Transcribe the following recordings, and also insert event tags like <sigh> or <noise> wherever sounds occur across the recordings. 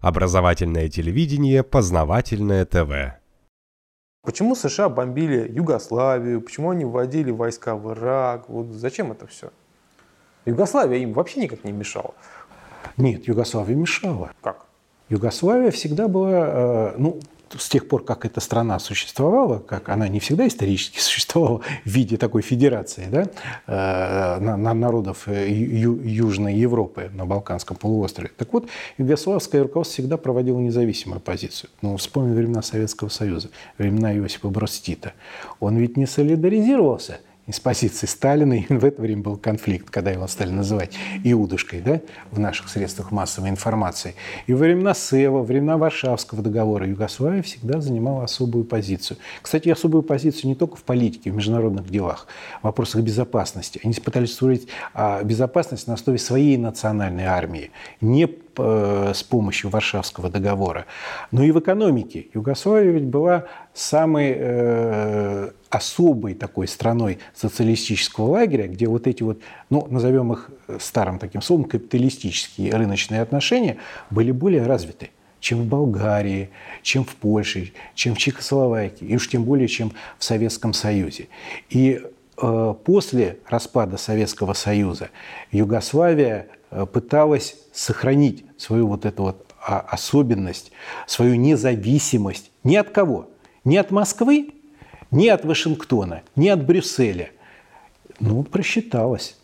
Образовательное телевидение, познавательное ТВ. Почему США бомбили Югославию? Почему они вводили войска в Ирак? Вот зачем это все? Югославия им вообще никак не мешала. Нет, Югославия мешала. Как? Югославия всегда была, э, ну, с тех пор, как эта страна существовала, как она не всегда исторически <laughs> существовала в виде такой федерации да, э, на, народов э, Ю, Южной Европы на Балканском полуострове. Так вот, югославское руководство всегда проводило независимую позицию. Ну, вспомним времена Советского Союза, времена Иосифа Брос Он ведь не солидаризировался из позиции Сталина, и в это время был конфликт, когда его стали называть Иудушкой да, в наших средствах массовой информации. И во времена СЭВа, во времена Варшавского договора Югославия всегда занимала особую позицию. Кстати, особую позицию не только в политике, в международных делах, в вопросах безопасности. Они пытались строить а, безопасность на основе своей национальной армии, не э, с помощью Варшавского договора, но и в экономике. Югославия ведь была самой э, особой такой страной социалистического лагеря, где вот эти вот, ну, назовем их э, старым таким словом, капиталистические рыночные отношения были более развиты чем в Болгарии, чем в Польше, чем в Чехословакии, и уж тем более, чем в Советском Союзе. И э, после распада Советского Союза Югославия э, пыталась сохранить свою вот эту вот а, особенность, свою независимость ни от кого – ни от Москвы, ни от Вашингтона, ни от Брюсселя. Ну, просчиталась.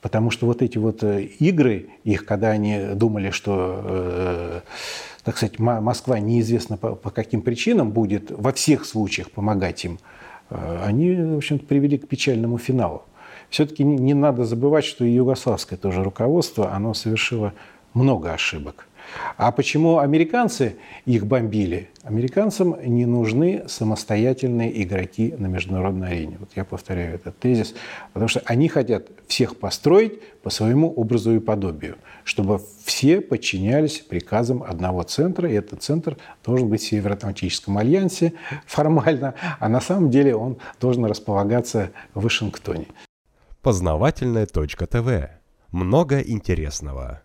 Потому что вот эти вот э, игры, их, когда они думали, что, э, так сказать, Москва неизвестно по, по каким причинам будет во всех случаях помогать им, э, они, в общем-то, привели к печальному финалу. Все-таки не, не надо забывать, что и югославское тоже руководство, оно совершило много ошибок. А почему американцы их бомбили? Американцам не нужны самостоятельные игроки на международной арене. Вот я повторяю этот тезис, потому что они хотят всех построить по своему образу и подобию, чтобы все подчинялись приказам одного центра, и этот центр должен быть в Североатлантическом альянсе <laughs> формально, а на самом деле он должен располагаться в Вашингтоне. Познавательная точка ТВ. Много интересного.